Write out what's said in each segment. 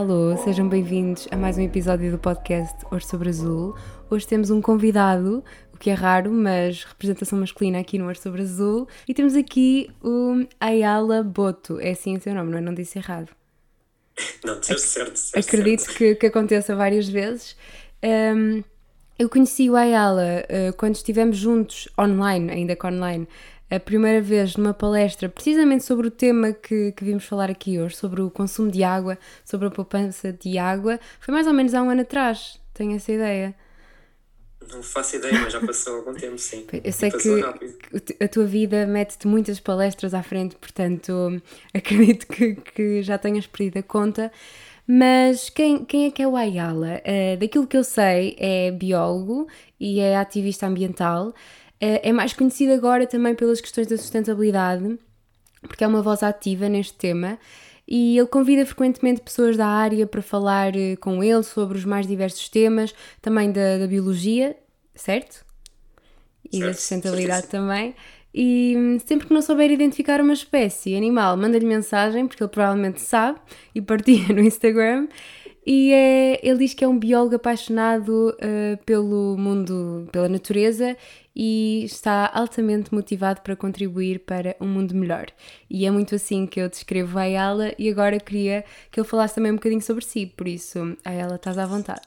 Alô, sejam bem-vindos a mais um episódio do podcast Hoje sobre Azul. Hoje temos um convidado, o que é raro, mas representação masculina aqui no Hoje sobre Azul. E temos aqui o Ayala Boto. É assim o seu nome, não é? Não disse errado. Não, disseste certo. Disseste Acredito certo. que, que aconteça várias vezes. Um, eu conheci o Ayala uh, quando estivemos juntos online, ainda que online, a primeira vez numa palestra precisamente sobre o tema que, que vimos falar aqui hoje, sobre o consumo de água, sobre a poupança de água. Foi mais ou menos há um ano atrás, tenho essa ideia. Não faço ideia, mas já passou algum tempo, sim. Eu sei que rápido. a tua vida mete-te muitas palestras à frente, portanto acredito que, que já tenhas perdido a conta. Mas quem, quem é que é o Ayala? Eh, daquilo que eu sei, é biólogo e é ativista ambiental. Eh, é mais conhecido agora também pelas questões da sustentabilidade, porque é uma voz ativa neste tema. E ele convida frequentemente pessoas da área para falar eh, com ele sobre os mais diversos temas, também da, da biologia, certo? E da Certo, sustentabilidade certíssimo. também. E sempre que não souber identificar uma espécie animal, manda-lhe mensagem, porque ele provavelmente sabe, e partilha no Instagram. E é, ele diz que é um biólogo apaixonado eh, pelo mundo, pela natureza e está altamente motivado para contribuir para um mundo melhor. E é muito assim que eu descrevo a Ayala e agora queria que ele falasse também um bocadinho sobre si, por isso, Ayala, estás à vontade.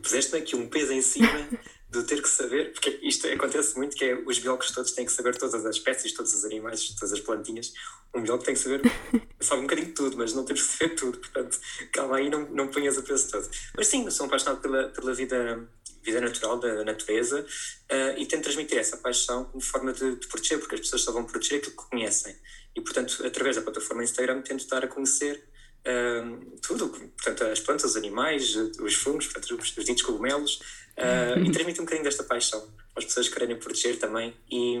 Puseste-me aqui um peso em cima de ter que saber, porque isto acontece muito, que é os biólogos todos têm que saber todas as espécies, todos os animais, todas as plantinhas. Um biólogo tem que saber, sabe um bocadinho de tudo, mas não temos que saber tudo, portanto, calma aí, não, não ponhas o peso todo. Mas sim, sou apaixonado pela, pela vida, vida natural, da natureza, eh, e tento transmitir essa paixão como forma de, de proteger, porque as pessoas só vão proteger aquilo que conhecem. E, portanto, através da plataforma Instagram, tento dar a conhecer um, tudo, portanto, as plantas, os animais, os fungos, portanto, os, os ditos cogumelos, uh, e transmite um bocadinho desta paixão às pessoas que querem proteger também e,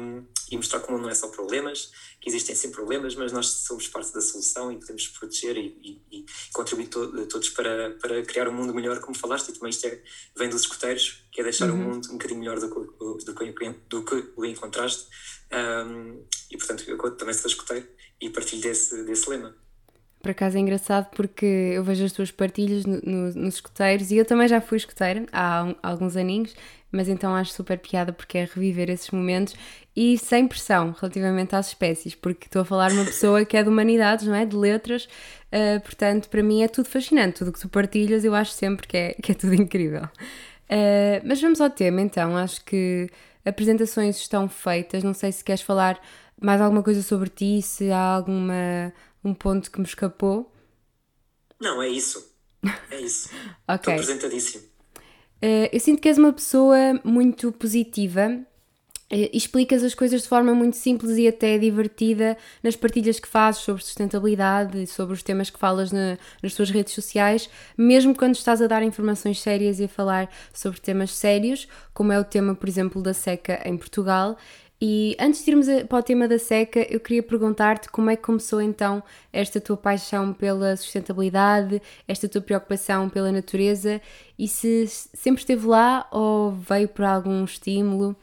e mostrar como não é só problemas, que existem sim problemas, mas nós somos parte da solução e podemos proteger e, e- e contribuir to- todos para, para criar um mundo melhor, como falaste, e também isto é, vem dos escuteiros, que é deixar o mundo um bocadinho melhor do que, o- do que, do que o encontraste. Um, e portanto, eu também sou escuteiro e partilho desse, desse lema. Por acaso é engraçado porque eu vejo as tuas partilhas no- no- nos escuteiros e eu também já fui escuteira há alguns aninhos, mas então acho super piada porque é reviver esses momentos e sem pressão relativamente às espécies, porque estou a falar uma pessoa que é de humanidades, não é? De letras, ah, portanto para mim é tudo fascinante, tudo que tu partilhas eu acho sempre que é, que é tudo incrível. Ah, mas vamos ao tema então, acho que apresentações estão feitas, não sei se queres falar mais alguma coisa sobre ti, se há alguma um ponto que me escapou. Não, é isso. É isso. Ok. Estou apresentadíssimo. Eh, eu sinto que és uma pessoa muito positiva eh, explicas as coisas de forma muito simples e até divertida nas partilhas que fazes sobre sustentabilidade e sobre os temas que falas na- nas tuas redes sociais, mesmo quando estás a dar informações sérias e a falar sobre temas sérios, como é o tema, por exemplo, da seca em Portugal. E antes de irmos para o tema da seca, eu queria perguntar-te como é que começou então esta tua paixão pela sustentabilidade, esta tua preocupação pela natureza e se sempre esteve lá ou veio por algum estímulo?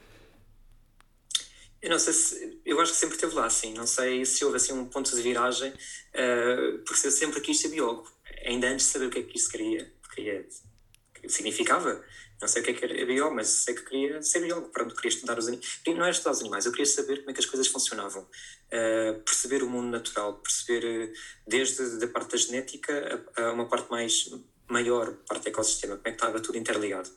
Eu não sei se. Eu acho que sempre esteve lá, sim. Não sei se houve assim um ponto de viragem, eh, porque eu sempre quis ser biólogo. Ainda antes de saber o que é que isso queria, queria que significava. Não sei o que é que era biólogo, mas sei que queria ser biólogo. Pronto, queria estudar os animais. Não era estudar os animais, eu queria saber como é que as coisas funcionavam. Eh, perceber o mundo natural, perceber eh, desde a parte da genética a, a uma parte mais maior, parte do ecossistema, como é que estava tudo interligado.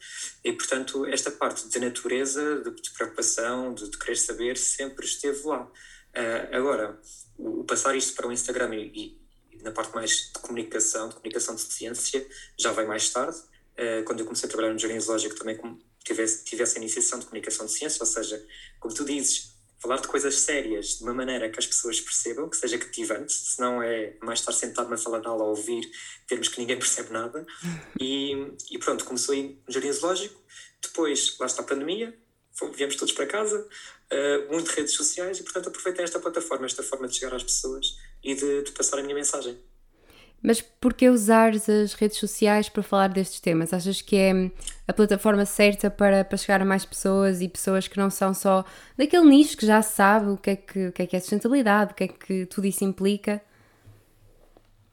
E, portanto, esta parte da natureza, de, de preocupação, de, de querer saber, sempre esteve lá. Ah, agora, o, o passar isto para o Instagram e, e na parte mais de comunicação, de comunicação de ciência, já vai mais tarde. Ah, quando eu comecei a trabalhar no Jardim Zoológico, também com- tive, esse- tive essa iniciação de comunicação de ciência, ou seja, como tu dizes, falar de coisas sérias de uma maneira que as pessoas percebam, que seja cativante, senão é mais estar sentado na sala de aula a ouvir termos que ninguém percebe nada. E, e pronto, começou aí no Jardim Zoológico. Depois, lá está a pandemia, viemos todos para casa, uh, muito redes sociais e, portanto, aproveitei esta plataforma, esta forma de chegar às pessoas e de, de passar a minha mensagem. Mas porquê usares as redes sociais para falar destes temas? Achas que é a plataforma certa para, para chegar a mais pessoas e pessoas que não são só daquele nicho que já sabe o que é que, o que, é, que é sustentabilidade, o que é que tudo isso implica?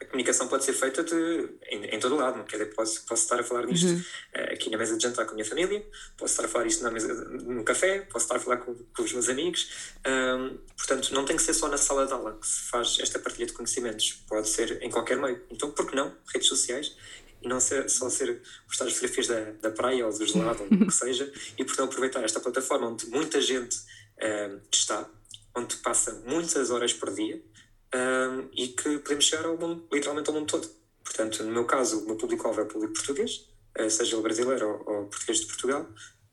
A comunicação pode ser feita de, em, em todo lado. Quer dizer, posso, posso estar a falar disto uhum. uh, aqui na mesa de jantar com a minha família, posso estar a falar isto na mesa, no café, posso estar a falar com, com os meus amigos. Um, portanto, não tem que ser só na sala de aula que se faz esta partilha de conhecimentos. Pode ser em qualquer meio. Então, por que não? Redes sociais. E não ser, só ser postar as fotografias da, da praia ou do gelado, ou o que seja, e portanto aproveitar esta plataforma onde muita gente uh, está, onde passa muitas horas por dia, um, e que podemos chegar ao mundo, literalmente ao mundo todo. Portanto, no meu caso, o meu público-alvo é público português, uh, seja ele brasileiro ou, ou, português de Portugal,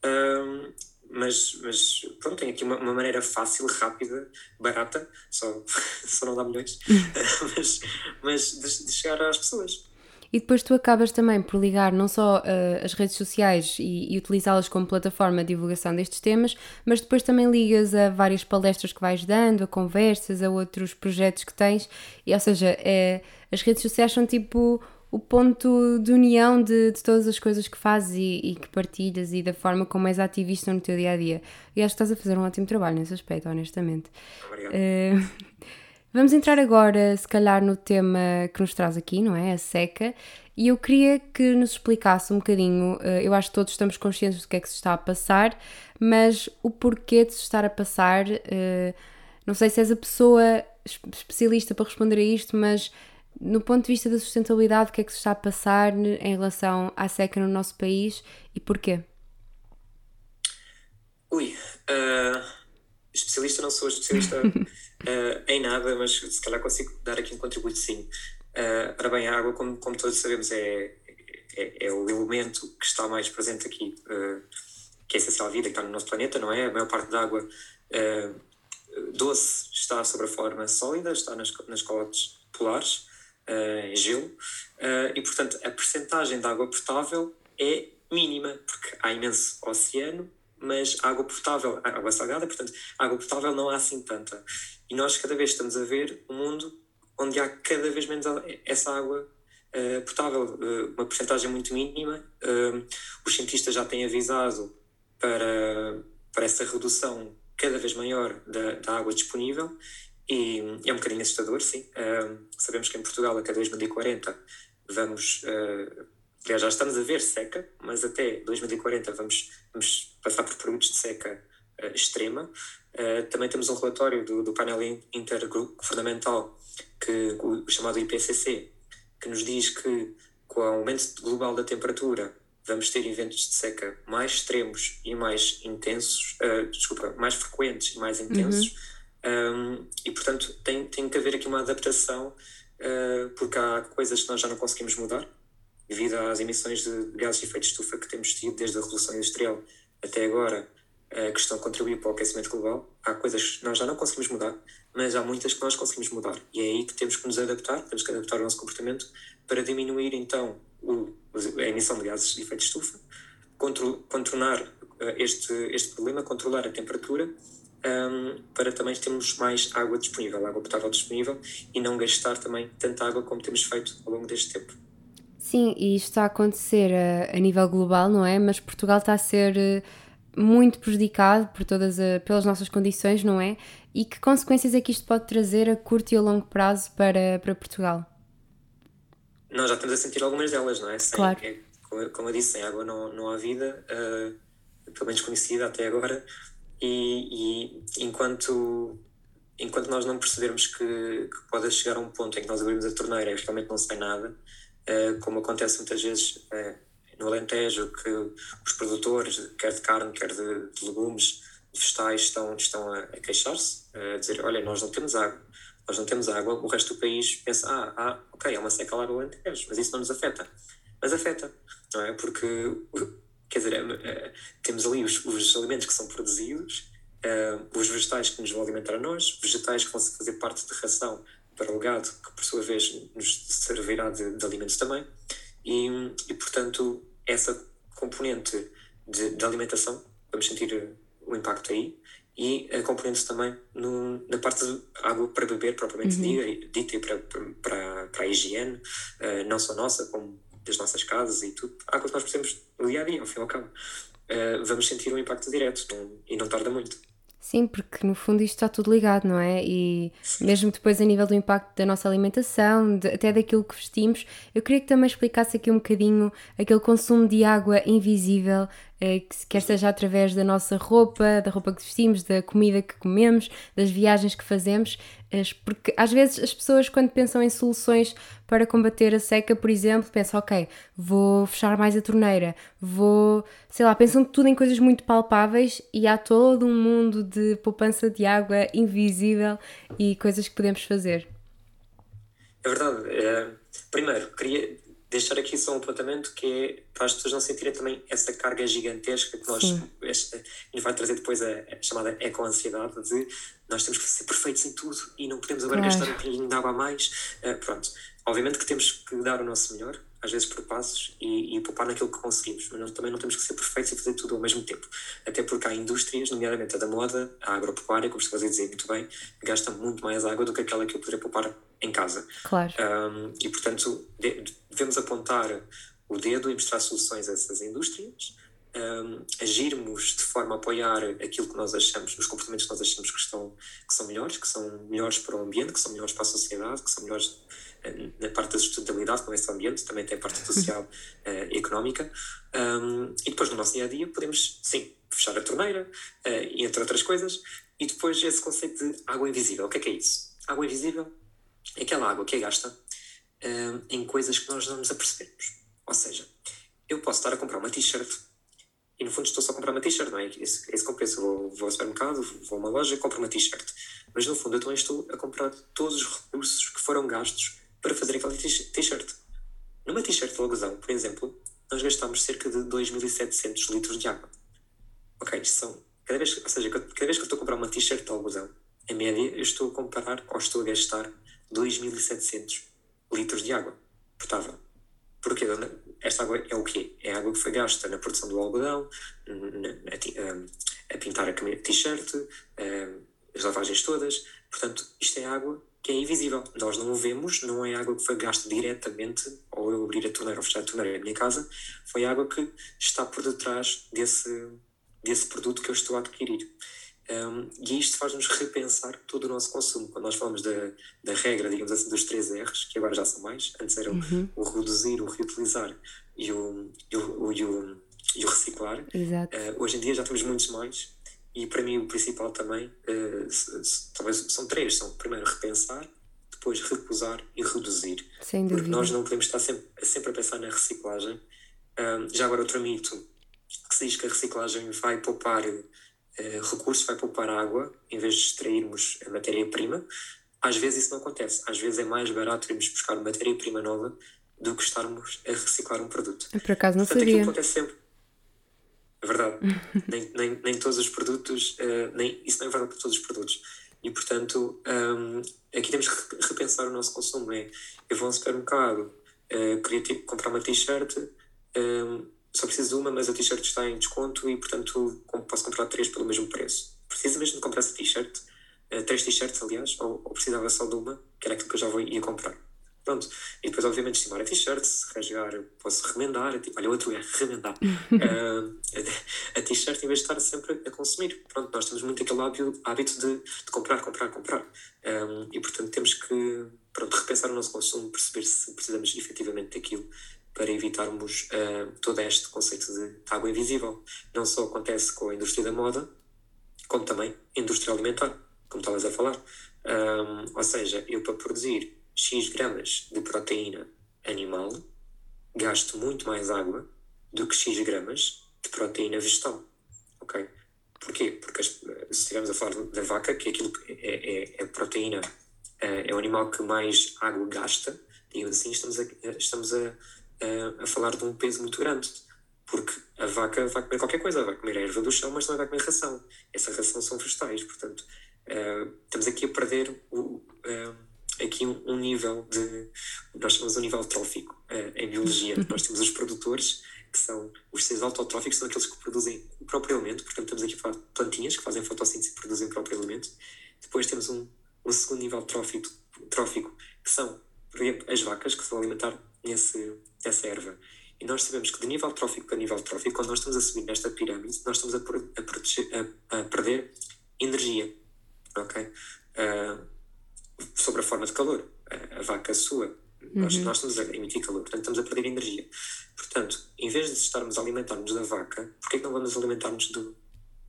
um, mas, mas pronto, tem aqui uma, uma, maneira fácil, rápida, barata, só, só não dá milhões, mas, mas de, de chegar às pessoas. E depois tu acabas também por ligar não só uh, as redes sociais e, e utilizá-las como plataforma de divulgação destes temas, mas depois também ligas a várias palestras que vais dando, a conversas, a outros projetos que tens. E, ou seja, é, as redes sociais são tipo o ponto de união de, de todas as coisas que fazes e, e, que partilhas e da forma como és ativista no teu dia a dia. E acho que estás a fazer um ótimo trabalho nesse aspecto, honestamente. Obrigado. Uh, Vamos entrar agora, se calhar, no tema que nos traz aqui, não é? A seca. E eu queria que nos explicasse um bocadinho, eh, eu acho que todos estamos conscientes do que é que se está a passar, mas o porquê de se estar a passar, eh, não sei se és a pessoa especialista para responder a isto, mas no ponto de vista da sustentabilidade, o que é que se está a passar em relação à seca no nosso país e porquê? Ui, uh, especialista não sou especialista uh, em nada, mas se calhar consigo dar aqui um contributo sim. Uh, ora bem, a água, como, como todos sabemos, é, é, é, o elemento que está mais presente aqui, uh, que é essencial à vida, que está no nosso planeta, não é? A maior parte da água uh, doce está sobre a forma sólida, está nas, nas calotes polares, em gelo, e portanto a percentagem de água potável é mínima, porque há imenso oceano, mas água potável, água salgada, portanto, água potável não há assim tanta. E nós cada vez estamos a ver um mundo onde há cada vez menos essa água uh, potável, uh, uma porcentagem muito mínima. Uh, os cientistas já têm avisado para, para essa redução cada vez maior da, da água disponível e é um bocadinho assustador, sim. sabemos que em Portugal, até 2040, vamos. Aliás, já estamos a ver seca, mas até 2040 vamos, vamos passar por períodos de seca extrema. Uh, também temos um relatório do, do painel intergovernamental, que, o chamado IPCC, que nos diz que com o aumento global da temperatura vamos ter eventos de seca mais extremos e mais intensos, uh, desculpa, mais frequentes e mais intensos. Uhum. Um, e portanto tem, tem que haver aqui uma adaptação, uh, porque há coisas que nós já não conseguimos mudar, devido às emissões de gases de efeito de estufa que temos tido desde a Revolução Industrial até agora a contribuir para o aquecimento global. Há coisas que nós já não conseguimos mudar, mas há muitas que nós conseguimos mudar. E é aí que temos que nos adaptar, temos que adaptar o nosso comportamento para diminuir então o, a emissão de gases de efeito de estufa, controlar eh, este, este problema, controlar a temperatura, um, para também termos mais água disponível, água potável disponível e não gastar também tanta água como temos feito ao longo deste tempo. Sim, e isto está a acontecer a, a nível global, não é? Mas Portugal está a ser eh, muito prejudicado por todas a, pelas nossas condições, não é? E que consequências é que isto pode trazer a curto e a longo prazo para, para Portugal? Nós já estamos a sentir algumas delas, não é? Sem, claro. É, como, eu disse, sem água não, não há vida, uh, pelo menos conhecida até agora, e, e, enquanto, enquanto nós não percebermos que, que pode chegar a um ponto em que nós abrimos a torneira e realmente não sai nada, como acontece muitas vezes. Uh, no Alentejo que os produtores, quer de carne, quer de, de legumes, vegetais, estão, estão a, a queixar-se, a dizer: olha, nós não temos água, nós não temos água, o resto do país pensa: ah, ah ok, é uma seca lá no Alentejo, mas isso não nos afeta. Mas afeta, não é? Porque, quer dizer, é, é, temos ali os, os alimentos que são produzidos, os vegetais que nos vão alimentar a nós, vegetais que vão fazer parte de ração para o gado, que por sua vez nos servirá de, de alimentos também. E, e portanto, essa componente de, de, alimentação, vamos sentir o impacto aí, e a componente também no, na parte de água para beber, propriamente uhum. dita, e para, para, para a higiene, uh, não só nossa, como das nossas casas e tudo. Água que nós precisamos no dia a dia, ao fim e ao cabo. Uh, vamos sentir um impacto direto não, e não tarda muito. Sim, porque no fundo isto está tudo ligado, não é? E mesmo depois a nível do impacto da nossa alimentação, de, até daquilo que vestimos, eu queria que também explicasse aqui um bocadinho aquele consumo de água invisível quer seja através da nossa roupa, da roupa que vestimos, da comida que comemos, das viagens que fazemos, porque às vezes as pessoas quando pensam em soluções para combater a seca, por exemplo, pensam, ok, vou fechar mais a torneira, vou, sei lá, pensam tudo em coisas muito palpáveis e há todo um mundo de poupança de água invisível e coisas que podemos fazer. É verdade. É, primeiro, queria deixar aqui só um apontamento que é para as pessoas não sentirem também essa carga gigantesca que nós este, e vai trazer depois a, a chamada eco-ansiedade de nós temos que ser perfeitos em tudo e não podemos agora claro. gastar um bocadinho de água a mais. Uh, pronto, obviamente que temos que dar o nosso melhor, às vezes por passos, e, e poupar naquilo que conseguimos, mas não, também não temos que ser perfeitos e fazer tudo ao mesmo tempo. Até porque há indústrias, nomeadamente a da moda, a agropecuária, como estás a dizer muito bem, gasta muito mais água do que aquela que eu poderia poupar em casa. Claro. Um, e portanto, devemos apontar o dedo e mostrar soluções a essas indústrias. Um, agirmos de forma a apoiar aquilo que nós achamos, os comportamentos que nós achamos que, estão, que são melhores, que são melhores para o ambiente, que são melhores para a sociedade, que são melhores na parte da sustentabilidade, com esse ambiente, também tem a parte social e económica. Um, e depois, no nosso dia a dia, podemos, sim, fechar a torneira, uh, entre outras coisas. E depois, esse conceito de água invisível. O que é que é isso? Água invisível é aquela água que é gasta em coisas que nós não nos apercebemos. Ou seja, eu posso estar a comprar uma t-shirt e no fundo estou só a comprar uma t-shirt, não é? Esse, esse compensa. Vou, vou ao supermercado, vou a uma loja e compro uma t-shirt. Mas no fundo eu também estou a comprar todos os recursos que foram gastos para fazer aquela t-shirt. Numa t-shirt de algodão, por exemplo, nós gastamos cerca de 2.700 litros de água. Ok, isto são. Cada vez, ou seja, cada vez que eu estou a comprar uma t-shirt de algodão, em média, eu estou a comparar ou estou a gastar 2.700 litros de água potável. Porquê? Esta água é o quê? É a água que foi gasta na produção do algodão, na, a, a, pintar a t-shirt, as lavagens todas. Portanto, isto é água que é invisível. Nós não o vemos, não é água que foi gasta diretamente, ou eu abrir a torneira ou fechar a torneira na minha casa, foi água que está por detrás desse, desse produto que eu estou a adquirir. Um, e isto faz-nos repensar todo o nosso consumo. Quando nós falamos da, da regra, digamos assim, dos três R's, que agora já são mais, antes eram uhum. o reduzir, o reutilizar e o, e o, e o, e o reciclar. Uh, hoje em dia já temos muitos mais. E para mim o principal também, uh, talvez são três: são primeiro repensar, depois recusar e reduzir. Sem dúvida. Porque nós não podemos estar sempre, sempre a pensar na reciclagem. Um, já agora outro mito que se diz que a reciclagem vai poupar eh, recurso vai poupar água em vez de extrairmos a matéria-prima. Às vezes isso não acontece. Às vezes é mais barato irmos buscar matéria-prima nova do que estarmos a reciclar um produto. Por acaso não Portanto, sabia. Aquilo acontece sempre. É verdade. nem, nem, nem todos os produtos, uh, nem, isso não é verdade para todos os produtos. E portanto, um, aqui temos que repensar o nosso consumo. É, eu vou ao supermercado, uh, queria tipo, comprar uma t-shirt, um, só preciso de uma, mas a t-shirt está em desconto e, portanto, posso comprar três pelo mesmo preço. Precisa mesmo de comprar essa t-shirt, uh, três t-shirts, aliás, ou, ou, precisava só de uma, que era aquilo que eu já vou, ia comprar. Pronto. E depois, obviamente, estimar a t-shirt, se rasgar, posso remendar. Olha, outro é remendar. uh, a, t-shirt, em vez de estar sempre a consumir. Pronto, nós temos muito aquele hábito, de, de comprar, comprar, comprar. Um, eh, e, portanto, temos que pronto, repensar o nosso consumo, perceber se precisamos efetivamente daquilo para evitarmos uh, todo este conceito de água invisível. Não só acontece com a indústria da moda, como também a indústria alimentar, como estavas a falar. Um, ou seja, eu para produzir X gramas de proteína animal gasto muito mais água do que X gramas de proteína vegetal. Ok? Porquê? Porque se estivermos a falar da vaca, que é aquilo que é, é, é proteína, é, é o animal que mais água gasta, digamos assim, estamos a, estamos a a, a falar de um peso muito grande. Porque a vaca vai comer qualquer coisa, vai comer a erva do chão, mas não vai comer ração. Essa ração são vegetais, portanto, uh, estamos aqui a perder o, uh, aqui um, um, nível de. Nós chamamos um nível trófico uh, em biologia. nós temos os produtores, que são os seres autotróficos, são aqueles que produzem o próprio alimento, portanto, estamos aqui a falar de plantinhas que fazem fotossíntese e produzem o próprio alimento. Depois temos um, um segundo nível trófico, trófico, que são, por exemplo, as vacas, que se vão alimentar nesse, nessa erva. E nós sabemos que de nível trófico para nível trófico, quando nós estamos a subir nesta pirâmide, nós estamos a, a, proteger, a, a perder energia, ok? Uh, sobre a forma de calor. A, a vaca sua, uhum. nós, nós estamos a emitir calor, portanto estamos a perder energia. Portanto, em vez de estarmos a alimentar-nos da vaca, porquê é que não vamos alimentar-nos do,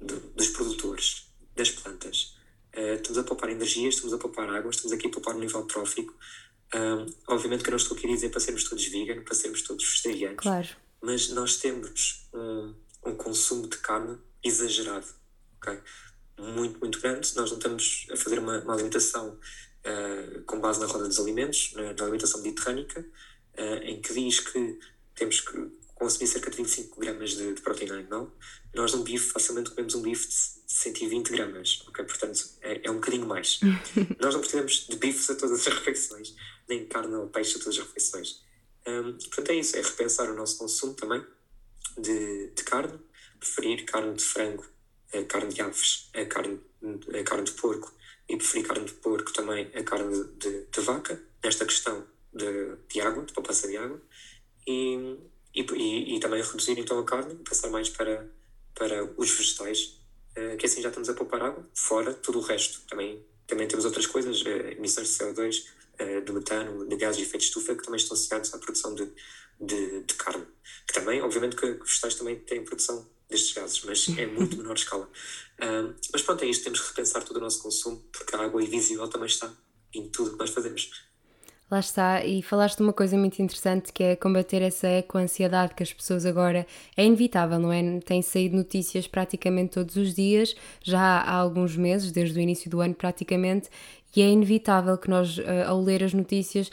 do, dos produtores, das plantas? Uh, estamos a poupar energia, estamos a poupar água, estamos aqui a poupar o nível trófico. Um, obviamente que eu não estou aqui a dizer para sermos todos vegan, para sermos todos vegetarianos. Claro. Mas nós temos um, um consumo de carne exagerado, ok? Muito, muito grande. Nós não estamos a fazer uma, uma alimentação uh, com base na roda dos alimentos, na, na alimentação mediterrânica, uh, em que diz que temos que consumir cerca de 25 gramas de, de proteína animal. Nós, num bife, facilmente comemos um bife de 120 gramas, ok? Portanto, é, é um bocadinho mais. Nós não precisamos de bifes a todas as refeições, nem carne ou peixe a todas as refeições. Um, portanto, é isso, é repensar o nosso consumo também de, de carne, preferir carne de frango, a carne de aves, a carne, a carne de porco e preferir carne de porco também a carne de, de vaca, nesta questão de, de água, de poupança de água, e, e, e, também reduzir então a carne, passar mais para, para os vegetais, uh, que assim já estamos a poupar água, fora tudo o resto. Também, também temos outras coisas, uh, emissões de CO2, uh, eh, de metano, de gases de efeito de estufa, que também estão associados à produção de, de, de carne. Que também, obviamente, que os vegetais também têm produção destes gases, mas é muito menor escala. mas pronto, é isto, temos que repensar todo o nosso consumo, porque a água invisível também está em tudo que nós fazemos. Lá está, e falaste de uma coisa muito interessante que é combater essa eco-ansiedade que as pessoas agora. É inevitável, não é? Tem saído notícias praticamente todos os dias, já há alguns meses, desde o início do ano praticamente, e é inevitável que nós, eh, ao ler as notícias,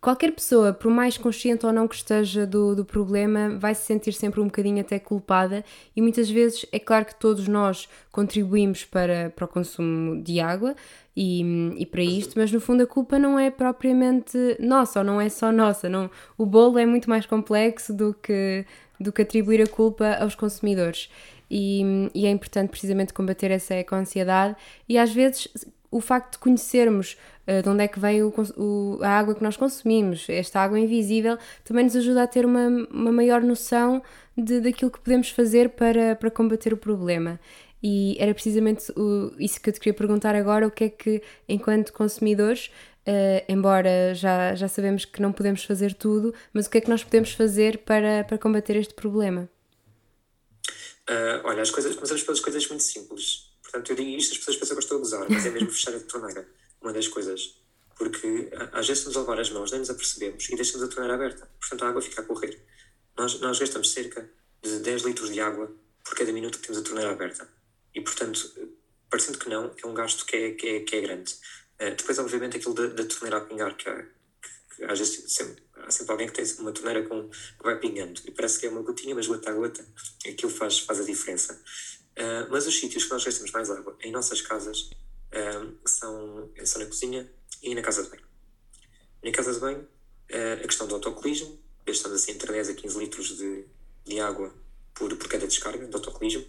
qualquer pessoa, por mais consciente ou não que esteja do, do problema, vai se sentir sempre um bocadinho até culpada e muitas vezes é claro que todos nós contribuímos para, para o consumo de água e, e para isto, mas no fundo a culpa não é propriamente nossa ou não é só nossa. Não, o bolo é muito mais complexo do que, do que atribuir a culpa aos consumidores. E, e é importante precisamente combater essa eco-ansiedade e às vezes o facto de conhecermos uh, de onde é que vem o, o, a água que nós consumimos, esta água invisível, também nos ajuda a ter uma, uma maior noção de, daquilo que podemos fazer para, para combater o problema. E era precisamente o, isso que eu te queria perguntar agora: o que é que, enquanto consumidores, uh, embora já, já sabemos que não podemos fazer tudo, mas o que é que nós podemos fazer para, para combater este problema? Uh, olha, as coisas, começamos pelas coisas muito simples. Portanto, eu digo isto, as pessoas pensam que eu estou a gozar, mas é mesmo fechar a torneira, uma das coisas. Porque às vezes nos lavar as mãos, nem nos apercebemos e deixamos a torneira aberta. Portanto, a água fica a correr. Nós, nós gastamos cerca de 10 litros de água por cada minuto que temos a torneira aberta. E, portanto, parecendo que não, é um gasto que é, que é, que é grande. Uh, depois, obviamente, aquilo da, da torneira a pingar, que, que às vezes sempre, há sempre alguém que tem uma torneira com, que vai pingando e parece que é uma gotinha, mas gota a gota, aquilo faz, faz a diferença. Uh, mas os sítios que nós gastamos mais água em nossas casas uh, são, são na cozinha e na casa de banho. Na casa de banho, uh, a questão do autocolismo, gastamos assim entre 10 a 15 litros de, de água por, por cada descarga de autocolismo.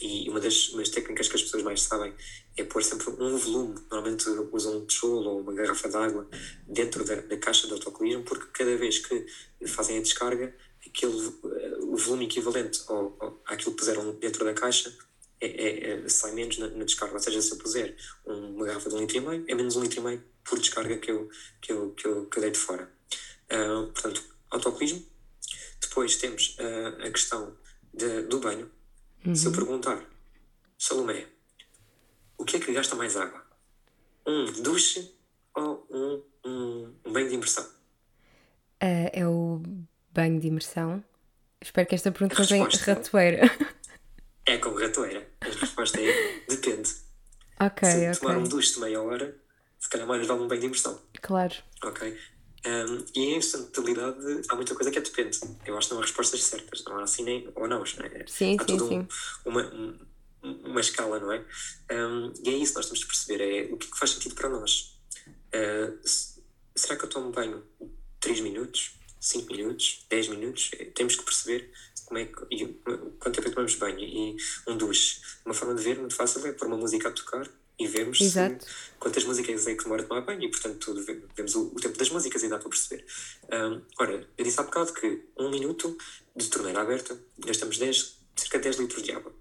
E uma das, uma das técnicas que as pessoas mais sabem é pôr sempre um volume. Normalmente usam um tijolo ou uma garrafa de água dentro da, da caixa de autocolismo, porque cada vez que fazem a descarga, aquele, o volume equivalente ao, ao, àquilo que puseram dentro da caixa é, é, é, sai menos na, na, descarga. Ou seja, se eu puser uma garrafa de um litro e meio, é menos um litro e meio por descarga que eu, que eu, que eu, que eu dei de fora. Uh, portanto, autocolismo. Depois temos uh, a questão de, do banho. Uhum. Se eu perguntar, Salomé, o que é que gasta mais água? Um duche ou um, um, um banho de imersão? Uh, é o banho de imersão? Espero que esta pergunta não tenha ratoeira. É com ratoeira. A resposta é depende. Ok, Se ok. tomar um duche de meia hora, se calhar mais vale um banho de imersão. Claro. Ok. Um, e em sustentabilidade há muita coisa que é depende. Eu acho que não há respostas certas, não há assim nem ou não. É? Sim, há sim, sim. Um, uma, um, uma escala, não é? Um, e é isso que nós temos de perceber: é o que, é que faz sentido para nós. Uh, será que eu tomo banho 3 minutos? 5 minutos, 10 minutos, é, temos que perceber como é que, e, quanto tempo é que tomamos banho e um duche. Uma forma de ver muito fácil é pôr uma música a tocar e vemos se, quantas músicas é que demora a tomar banho e, portanto, vemos o, o tempo das músicas e dá para perceber. Um, ora, eu disse há bocado que um minuto de torneira aberta gastamos 10, cerca de 10 litros de água.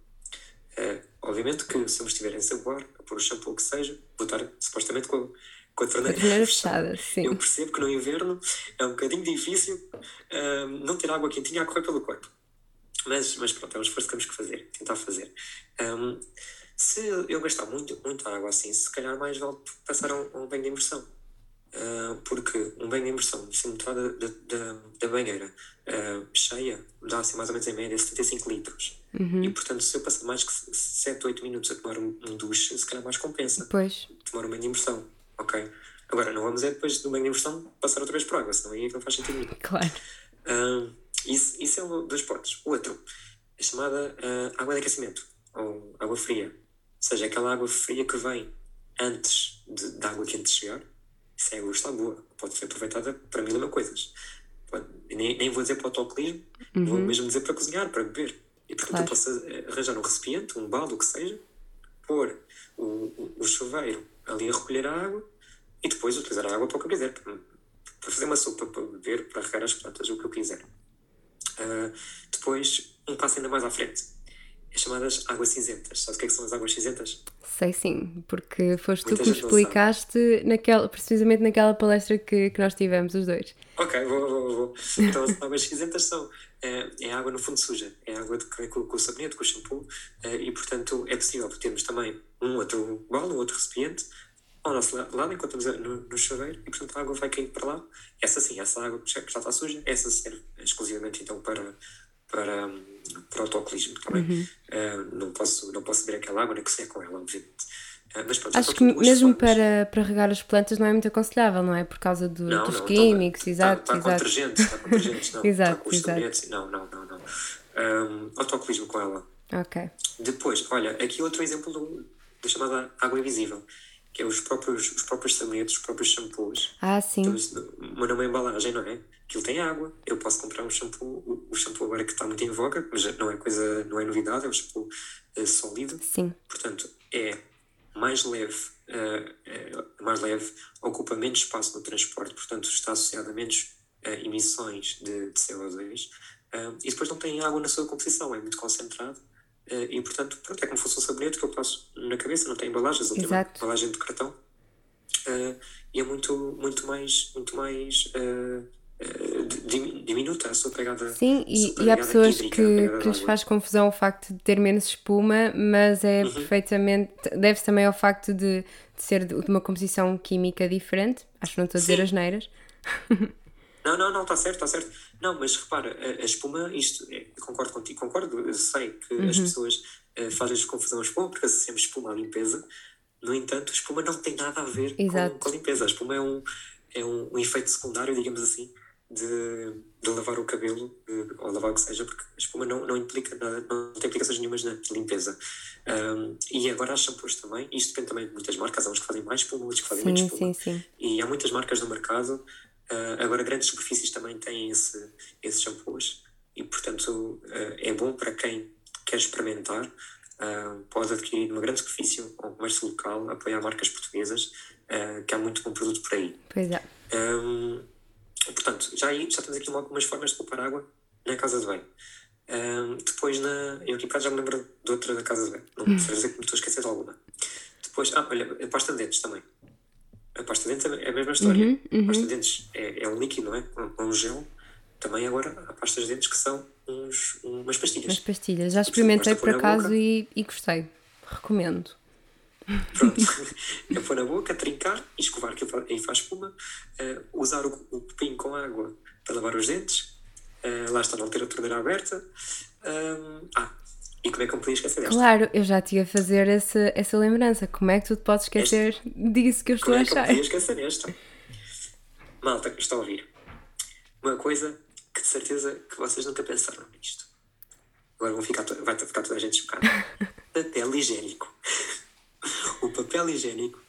Uh, obviamente que se eu me estiver em saboar, a pôr o shampoo que seja, vou estar supostamente com, a- com a torneira, torneira fechada, sim. Eu percebo que no inverno é um bocadinho difícil ah, não ter água quentinha a correr pelo corpo. Mas, mas pronto, é um esforço que temos que fazer, tentar fazer. Ahm, se eu gastar muito, muita água assim, se calhar mais vale passar a um, um banho de imersão. Ah, porque um banho de imersão, se entrar da, da, da, da banheira ah, cheia, dá assim mais ou menos em média 75 litros. E portanto, se eu passar mais que 7, 8 minutos a tomar um, um duche, se calhar mais compensa Pois, tomar um banho de imersão. Ok? Agora, não vamos é depois do banho de imersão passar outra vez por água, senão aí é que não faz sentido nenhum. claro. Ah, isso, isso é um dos pontos. O outro é chamada ah, água de aquecimento, ou água fria. Ou seja, aquela água fria que vem antes de, da água quente chegar. Essa água está boa, pode ser aproveitada para mil e uma coisas. Pode- nem, nem vou dizer para o autocolismo, vou mesmo dizer para cozinhar, para beber. E portanto Claro. eu posso eh, arranjar um recipiente, um balde, o que seja, pôr o, o, o chuveiro ali a recolher a água e depois utilizar a água para o que eu quiser, para, para fazer uma sopa, para beber, para regar as plantas, o que eu quiser. Ah, depois, um passo ainda mais à frente. É chamadas águas cinzentas. Sabe o que é que são as águas cinzentas? Sei sim, porque foste Muita tu que me explicaste naquela, precisamente naquela palestra que, que nós tivemos, os dois. Ok, vou, vou, vou. Então, as águas cinzentas são é, é água no fundo suja, é água de, com, com o sabonete, com o shampoo, eh, e portanto é possível termos também um outro balde, um outro recipiente ao nosso la- lado enquanto estamos no, no chuveiro, e portanto a água vai caindo para lá. Essa sim, essa água que já, que já está suja, essa serve exclusivamente então para, para, para o autocolismo também. Eh, não, posso, não posso beber aquela água nem cozinhar com ela, obviamente. Eh, mas pronto, Acho que mesmo formas. para, para regar as plantas não é muito aconselhável, não é? Por causa do- Não, dos não, químicos, está, exato, está, está com exato. detergentes, está com detergentes, não. Exato, com exato. sabonetes, não, não, não, não. Um, autocolismo com ela. Ok. Depois, olha, aqui outro exemplo do, da chamada água invisível, que é os próprios, os próprios sabonetes, os próprios shampoos. Ah, sim. Mas numa embalagem, não é? Aquilo tem água. Eu posso comprar um shampoo, o, o shampoo agora que está muito em voga, mas não é coisa, não é novidade, é um shampoo eh, sólido. Sim. Portanto, é mais leve, é mais leve, ocupa menos espaço no transporte, portanto, está associado a menos emissões de, de CO2 eh, e depois não tem água na sua composição, é muito concentrado e, portanto, pronto, é como se fosse um sabonete que eu passo na cabeça, não tem embalagens, ele tem embalagem de cartão eh, e é muito, muito mais, muito mais eh, eh, dim- diminuta a sua pegada. Sim, e, sua e há pegada pessoas hídrica, a que, pegada que lhes faz confusão o facto de ter menos espuma, mas é Uhum. perfeitamente. deve-se também ao facto de, de ser de uma composição química diferente. Acho que não estou a dizer Sim. as neiras. Não, não, não, está certo, está certo. Não, mas repara, a, a espuma, isto, é, concordo contigo, concordo, eu sei que as pessoas eh, fazem confusão à espuma porque associamos espuma à limpeza, no entanto, a espuma não tem nada a ver com, com a limpeza. A espuma é um, é um, um efeito secundário, digamos assim, de, de lavar o cabelo, de- ou lavar o que seja, porque a espuma não, não implica nada, não tem implicações nenhumas na limpeza. Ahm, e agora há shampoos também, isto depende também de muitas marcas, há uns que fazem mais espuma, outros que fazem menos Sim, espuma. sim, sim. E há muitas marcas no mercado. Ah, agora, grandes superfícies também têm esse, esses shampoos. E, portanto, ah, é bom para quem quer experimentar. ah, pode adquirir numa grande superfície ou um comércio local, apoiar marcas portuguesas, que há muito bom produto por aí. Pois é. Hum, portanto, já, aí, já temos aqui algumas formas de poupar água na casa de banho. Hum, depois, na, eu aqui já me lembro de outra da casa de banho. Não sei dizer que me estou a esquecer de alguma. Depois, ah, olha, pasta de dentes também. A pasta de dentes é a mesma história. A pasta de dentes é, é um líquido, não é? Um, um gel. Também agora há pastas de dentes que são uns, umas pastilhas. As pastilhas. Já experimentei por na acaso e, e gostei. Recomendo. Pronto. é pôr na boca, trincar e escovar, que aí faz espuma. Eh, usar o, o copinho com água para lavar os dentes. Eh, lá está, não ter a torneira aberta. Ahm, ah, e como é que eu podia esquecer desta? Claro, eu já te ia fazer essa, essa lembrança. Como é que tu te podes esquecer disso que eu estou Como a é que eu achar? podia esquecer desta? Malta que está a ouvir. Uma coisa que de certeza que vocês nunca pensaram nisto. Agora vão ficar, to- vai ficar toda a gente chocada. papel higiênico. O papel higiênico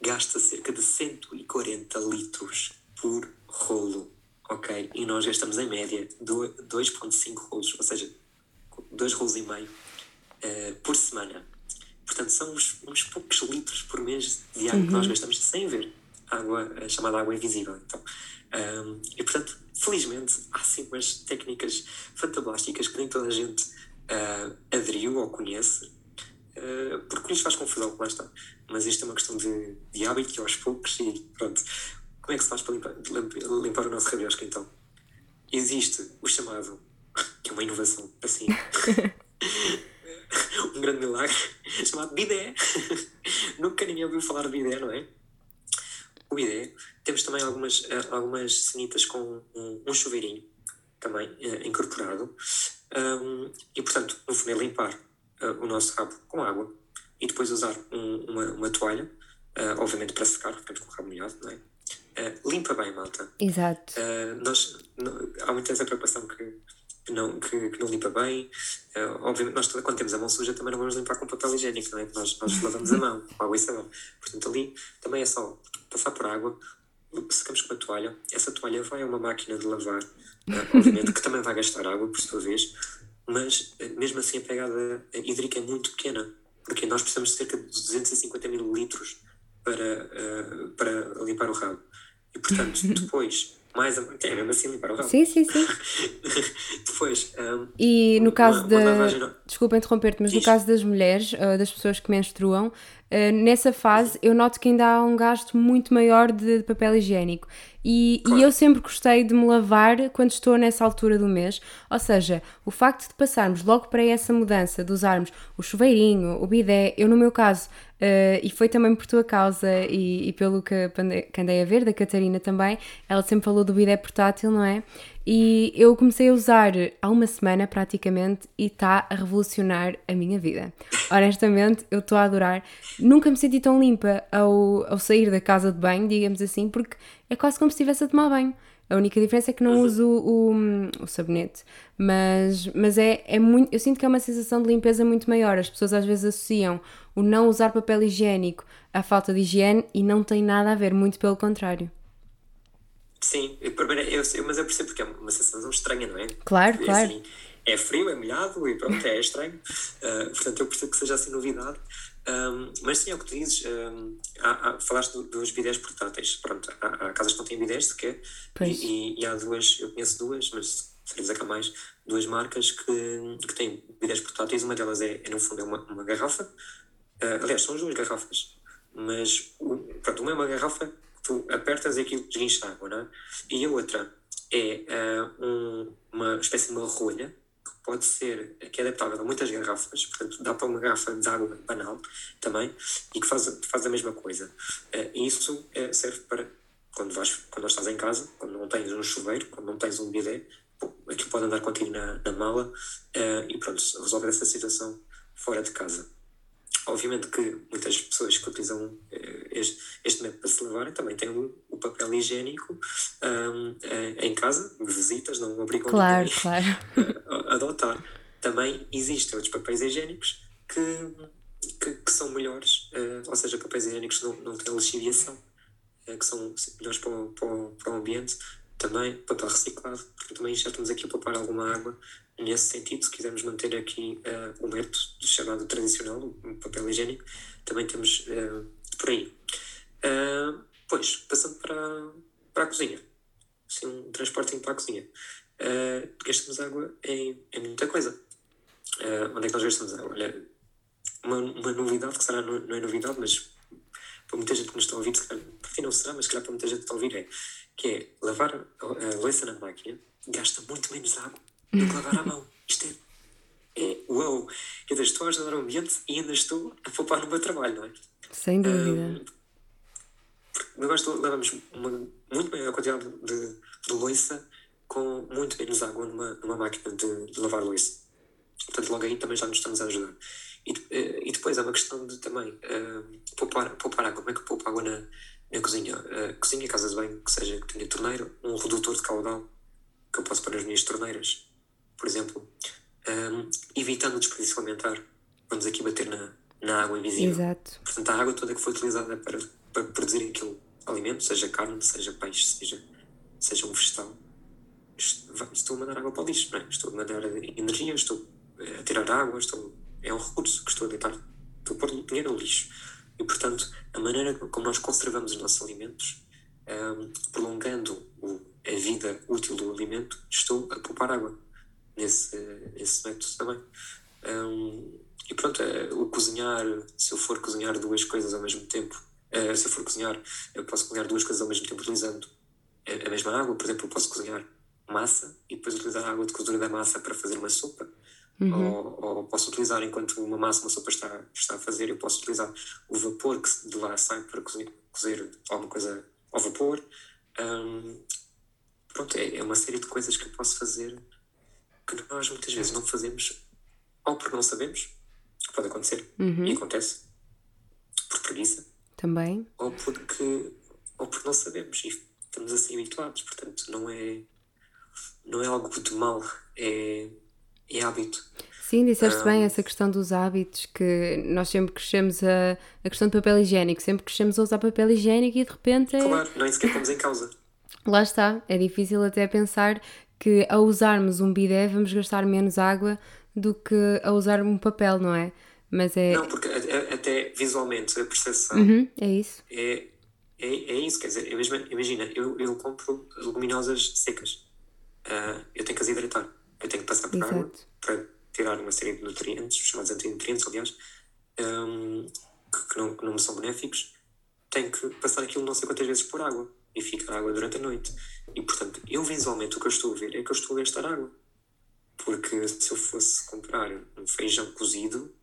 gasta cerca de 140 litros por rolo, ok? E nós gastamos em média do- 2,5 rolos, ou seja, 2 rolos e meio eh, por semana. Portanto, são uns, uns poucos litros por mês de água que nós gastamos sem ver. Água, a chamada água invisível. Então, Ahm, e, portanto, felizmente, há sim umas técnicas fantablásticas que nem toda a gente ah, aderiu ou conhece. Uh, porque isto faz confusão, lá está. Mas isto é uma questão de, de hábito e aos poucos e pronto. Como é que se faz para limpar, limpar o nosso rabiosco então? Existe o chamado, que é uma inovação, assim, um grande milagre, chamado bidé. Nunca ninguém ouviu falar de bidé, não é? O bidé, temos também algumas, eh, algumas cenitas com um, um chuveirinho, também uh, incorporado. Um, e, portanto, no fundo é limpar uh, o nosso rabo com água e depois usar um, uma, uma toalha, uh, obviamente para secar, ficamos com o rabo molhado, não é? Limpa bem, malta. Exato. nós, não, há muita essa preocupação que, que, não, que, que não limpa bem. obviamente, nós quando temos a mão suja também não vamos limpar com papel higiênico, não é? Nós, nós lavamos a mão com água e sabão. Portanto, ali também é só passar por água, secamos com uma toalha, essa toalha vai a uma máquina de lavar, obviamente que também vai gastar água por sua vez, mas eh, mesmo assim a pegada hídrica é muito pequena, porque nós precisamos de cerca de 250 mil litros para, uh, para limpar o rabo. E portanto, depois, mais a. É mesmo assim limpar o rabo. Sim, sim, sim. depois. Um, e no caso da. Desculpa interromper-te, mas Diz. no caso das mulheres, uh, das pessoas que menstruam, uh, nessa fase eu noto que ainda há um gasto muito maior de papel higiênico. E, claro. e, eu sempre gostei de me lavar quando estou nessa altura do mês. Ou seja, o facto de passarmos logo para essa mudança, de usarmos o chuveirinho, o bidé, eu no meu caso, uh, e foi também por tua causa e, e pelo que, que andei a ver, da Catarina também, ela sempre falou do bidé portátil, não é? E eu comecei a usar há uma semana praticamente e está a revolucionar a minha vida. Honestamente, eu estou a adorar. Nunca me senti tão limpa ao, ao sair da casa de banho, digamos assim, porque é quase como se estivesse a tomar banho. A única diferença é que não uhum. uso o, o, sabonete, mas, mas é, é muito. Eu sinto que é uma sensação de limpeza muito maior. As pessoas às vezes associam o não usar papel higiênico à falta de higiene e não tem nada a ver, muito pelo contrário. Sim, eu, eu, mas eu percebo porque é uma sensação estranha, não é? Claro, é, claro. Assim, é frio, é molhado e pronto, é estranho. Uh, portanto, eu percebo que seja assim novidade. Um, mas sim, é o que tu dizes. Um, há, há, falaste dos bidés portáteis. Pronto, há, há, casas que não têm bidés sequer. E, e, e, há duas, eu conheço duas, mas que há mais, duas marcas que, que têm bidés portáteis. Uma delas é, é no fundo, é uma, uma garrafa. Uh, aliás, são as duas garrafas. Mas, pronto, uma é uma garrafa tu apertas e aquilo desguincha água, não é? E a outra é uh, um, uma espécie de uma rolha que pode ser, que é adaptável a muitas garrafas, portanto dá para uma garrafa de água banal também e que faz, faz a mesma coisa. Uh, e isso uh, serve para quando, vais, quando estás em casa, quando não tens um chuveiro, quando não tens um bidé, aquilo pode andar contigo na, na mala e pronto, resolver essa situação fora de casa. Obviamente que muitas pessoas que utilizam eh, este, este método para se lavarem também têm o, o papel higiênico um, eh, em casa, de visitas, não obrigam claro, ninguém claro. adotar. Também existem outros papéis higiênicos que, que, que são melhores, uh, ou seja, papéis higiênicos não, não têm lixiviação, uh, que são melhores para o, para o, para o ambiente, também papel reciclado, porque também já estamos aqui a poupar alguma água nesse sentido, se quisermos manter aqui uh, o método chamado tradicional, o papel higiênico, também temos uh, por aí. Uh, pois, passando para, para a cozinha, assim, um transporte para a cozinha. Uh, gastamos água em, em muita coisa. Uh, onde é que nós gastamos água? Olha, uma, uma novidade, que será, não, não é novidade, mas para muita gente que nos está a ouvir, se calhar, para ti não será, mas se calhar para muita gente que está a ouvir é, que é lavar a, louça na máquina gasta muito menos água do que lavar à mão. Isto é, é uau! Eu ainda estou a ajudar o ambiente e ainda estou a poupar no meu trabalho, não é? Sem dúvida. Um, nós levamos uma muito maior quantidade de, de louça com muito menos água numa, numa máquina de, de lavar louça. Portanto, logo aí também já nos estamos a ajudar. E, eh, e depois é uma questão de também uh, poupar, poupar água. Como é que poupa água na, na cozinha? Uh, cozinha, casa de banho, que seja que tenha torneira, um redutor de caudal que eu posso pôr nas minhas torneiras por exemplo, um, evitando o desperdício alimentar. Vamos aqui bater na, na água invisível. Exato. Portanto, a água toda que foi utilizada para, para produzir aquele alimento, seja carne, seja peixe, seja, seja um vegetal, estou a mandar água para o lixo, é? Estou a mandar energia, estou a tirar água, estou, é um recurso que estou a deitar, estou a pôr dinheiro no lixo. E, portanto, a maneira como nós conservamos os nossos alimentos, um, prolongando o, a vida útil do alimento, estou a poupar água nesse, nesse método também. Um, e pronto, uh, o cozinhar, se eu for cozinhar duas coisas ao mesmo tempo, se eu for cozinhar, eu posso cozinhar duas coisas ao mesmo tempo utilizando a mesma água. Por exemplo, eu posso cozinhar massa e depois utilizar a água de cozedura da massa para fazer uma sopa. Uhum. Ou, ou, posso utilizar, enquanto uma massa, uma sopa está, está a fazer, eu posso utilizar o vapor que de lá sai para cozer, cozer alguma coisa ao vapor. Um, pronto, é, é, uma série de coisas que eu posso fazer que nós muitas vezes não fazemos, ou porque não sabemos, que pode acontecer, uhum. e acontece, por preguiça. Também. Ou porque, ou porque não sabemos e estamos assim habituados, portanto, não é, não é algo de mal, é é hábito. Sim, disseste um, bem essa questão dos hábitos, que nós sempre crescemos a, a questão do papel higiênico, sempre crescemos a usar papel higiênico e de repente. É... Claro, nem sequer estamos em causa. Lá está, é difícil até pensar que ao usarmos um bidé vamos gastar menos água do que a usar um papel, não é? Mas é. Não, porque até visualmente a percepção. Uhum, é isso. É, é, é isso, quer dizer, imagina, eu, eu compro leguminosas secas. Uh, eu tenho que as hidratar eu tenho que passar por Exato. água para tirar uma série de nutrientes, chamados antinutrientes, aliás, um, que, não, que não me são benéficos. Tenho que passar aquilo não sei quantas vezes por água e ficar água durante a noite. E portanto, eu visualmente o que eu estou a ver é que eu estou a gastar água. Porque se eu fosse comprar um feijão cozido,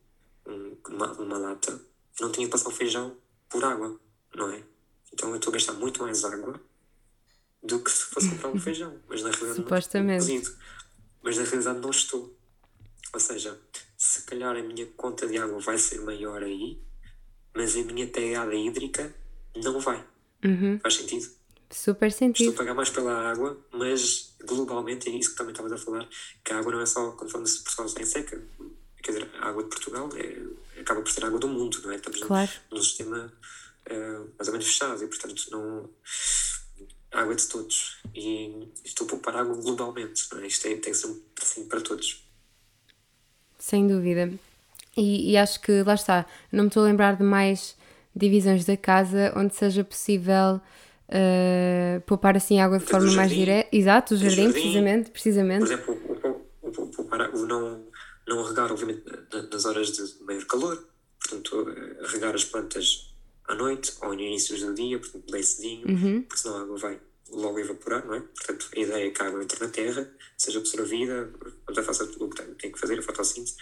um, uma, uma lata, não tinha que passar o feijão por água, não é? Então eu estou a gastar muito mais água do que se fosse comprar um feijão. Mas na realidade Supostamente. não é cozido mas na realidade não estou. Ou seja, se calhar a minha conta de água vai ser maior aí, mas a minha pegada hídrica não vai. Uhum. Faz sentido? Super sentido. Estou a pagar mais pela água, mas globalmente é isso que também estavas a falar, que a água não é só quando falamos de Portugal está em seca. Quer dizer, a água de Portugal é, acaba por ser a água do mundo, não é? Estamos claro. num, num sistema uh, mais ou menos fechado e, portanto, não água de todos e estou a poupar água globalmente. É? Isto é, tem que ser para todos. Sem dúvida. E, e, acho que lá está, não me estou a lembrar de mais divisões da casa onde seja possível uh, poupar assim água de forma mais direta. Exato, o jardim, jardim, precisamente, precisamente. Por exemplo, o, o, o, poupar, o não, não regar, obviamente, nas horas de maior calor, portanto, eh, regar as plantas à noite ou no início do dia, portanto, bem cedinho, uhum. porque senão a água vai logo evaporar, não é? Portanto, a ideia é que a água entre na terra, seja absorvida, já faça o que tem que fazer, a fotossíntese,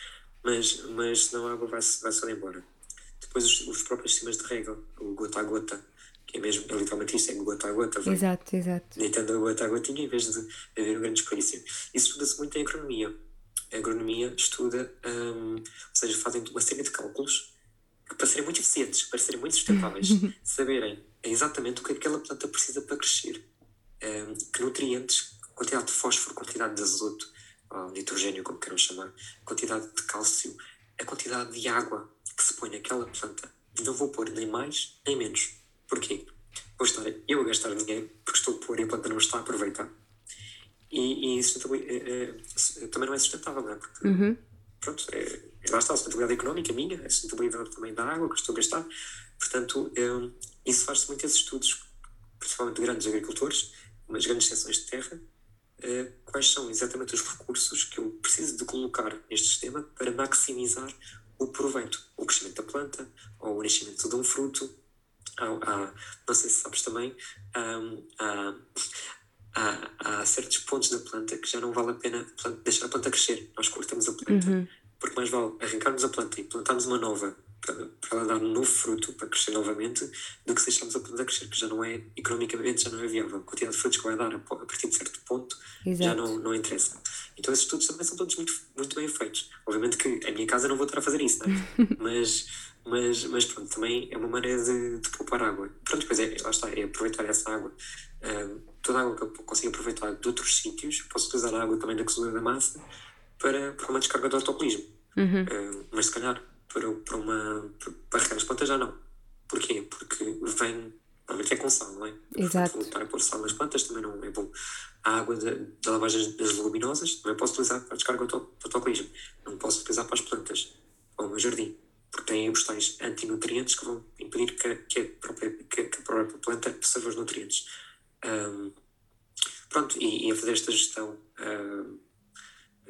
mas, mas senão a água vai-se vai -se embora. Depois os, os, próprios sistemas de rega, o gota a gota, que é mesmo, é literalmente isso, é gota a gota. Vai exato, exato. Deitando a gota a gotinha em vez de haver um grande desperdício. Isso estuda-se muito em agronomia. A agronomia estuda, um, ou seja, fazem uma série de cálculos para serem muito eficientes, para serem muito sustentáveis, saberem exatamente o que aquela planta precisa para crescer que nutrientes, quantidade de fósforo, quantidade de azoto, ou nitrogênio, como queiram chamar, quantidade de cálcio, a quantidade de água que se põe naquela planta. Não vou pôr nem mais nem menos. Porquê? Vou estar eu a gastar dinheiro porque estou a pôr e a planta não está a aproveitar. E, e isso também, é, é, também não é sustentável, não é? Porque, uhum. pronto, é, lá está a sustentabilidade económica minha, a sustentabilidade também da água que estou a gastar. Portanto, é, isso faz-se muito esses estudos, principalmente de grandes agricultores, umas grandes seções de terra, uh, quais são exatamente os recursos que eu preciso de colocar neste sistema para maximizar o proveito, o crescimento da planta ou o nascimento de um fruto. Há, há, não sei se sabes também, há, há, há, certos pontos da planta que já não vale a pena deixar a planta crescer. Nós cortamos a planta, uhum. Porque mais vale arrancarmos a planta e plantarmos uma nova para, para ela dar um novo fruto, para crescer novamente, do que se deixarmos a planta crescer, que já não é, economicamente, já não é viável. A quantidade de frutos que vai dar a, partir de certo ponto Exato. já não, não interessa. Então esses estudos também são todos muito, muito bem feitos. Obviamente que a minha casa não vou estar a fazer isso, não é? mas, mas, mas pronto, também é uma maneira de, de poupar água. Pronto, depois é, lá está, é aproveitar essa água. Um, toda a água que eu consigo aproveitar de outros sítios, posso utilizar a água também da cozedura da massa para, para uma descarga de autocolismo. Uhum. Um, mas se calhar para, para, uma, para regar as plantas já não. Porquê? Porque vem, normalmente é com sal, não é? Exato. Voltar a pôr sal nas plantas também não é bom. A água da lavagem das leguminosas também posso utilizar para descarga do autocolismo. Não posso utilizar para as plantas ou o meu jardim, porque tem os tais antinutrientes que vão impedir que, que, a, própria, que, que a própria planta absorva os nutrientes. Um, pronto, e, e, a fazer esta gestão, uh,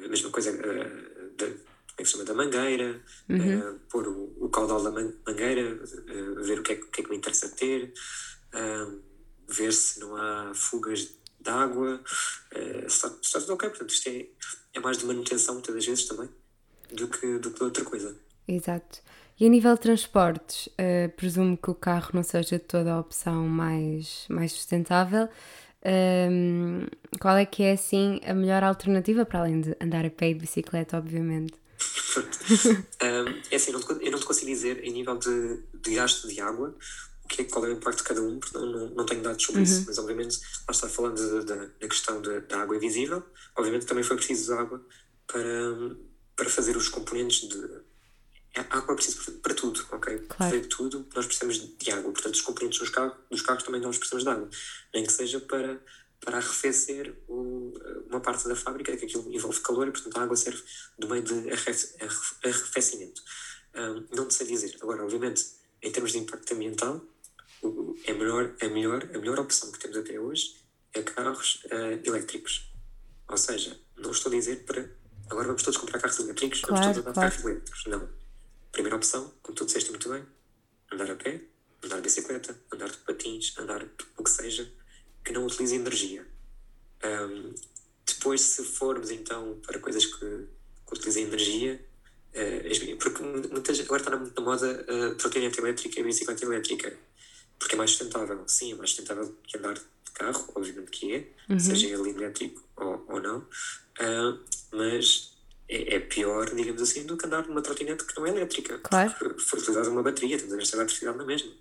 a mesma coisa uh, de, cima da mangueira, uhum. uh, pôr o, o, caudal da mangueira, uh, ver o que, é, o que, é, que me interessa ter, uh, ver se não há fugas de água, uh, está, está tudo ok. Portanto, isto é, é mais de manutenção, muitas das vezes também, do que, do que outra coisa. Exato. E a nível de transportes, presumo que o carro não seja toda a opção mais, mais sustentável. Um, qual é que é assim a melhor alternativa para além de andar a pé e de bicicleta, obviamente? um, é assim, eu não, te, eu não te consigo dizer em nível de, de gasto de água o que é, qual é o impacto de cada um, porque não, não, não tenho dados sobre uhum. isso, mas obviamente lá está falando da questão da água invisível, obviamente também foi preciso água para, para fazer os componentes de a é, água é preciso para tudo, ok? Claro. Para fazer tudo, nós precisamos de água. Portanto, os componentes dos carros, dos carros também nós precisamos de água. Nem que seja para, para arrefecer o, uma parte da fábrica, que aquilo envolve calor e, portanto, a água serve do meio de arrefecimento. Um, não te sei dizer. Agora, obviamente, em termos de impacto ambiental, é melhor, a, melhor, a melhor opção que temos até hoje é carros uh, elétricos. Ou seja, não estou a dizer para agora vamos todos comprar carros elétricos, claro, vamos todos andar claro. carros elétricos. Não Primeira opção, como tu disseste muito bem, andar a pé, andar de bicicleta, andar de patins, andar o que seja, que não utilize energia. Um, depois, se formos então para coisas que, que utilizem energia, uh, porque muitas, agora está muito na moda a uh, trotinete elétrica e bicicleta elétrica, porque é mais sustentável. Sim, é mais sustentável que andar de carro, obviamente que é, uhum. seja ele elétrico ou, ou não, uh, mas é, é, pior, digamos assim, do que andar numa trotinete que não é elétrica. Claro. Foi utilizada uma bateria, temos a gastar eletricidade na mesma.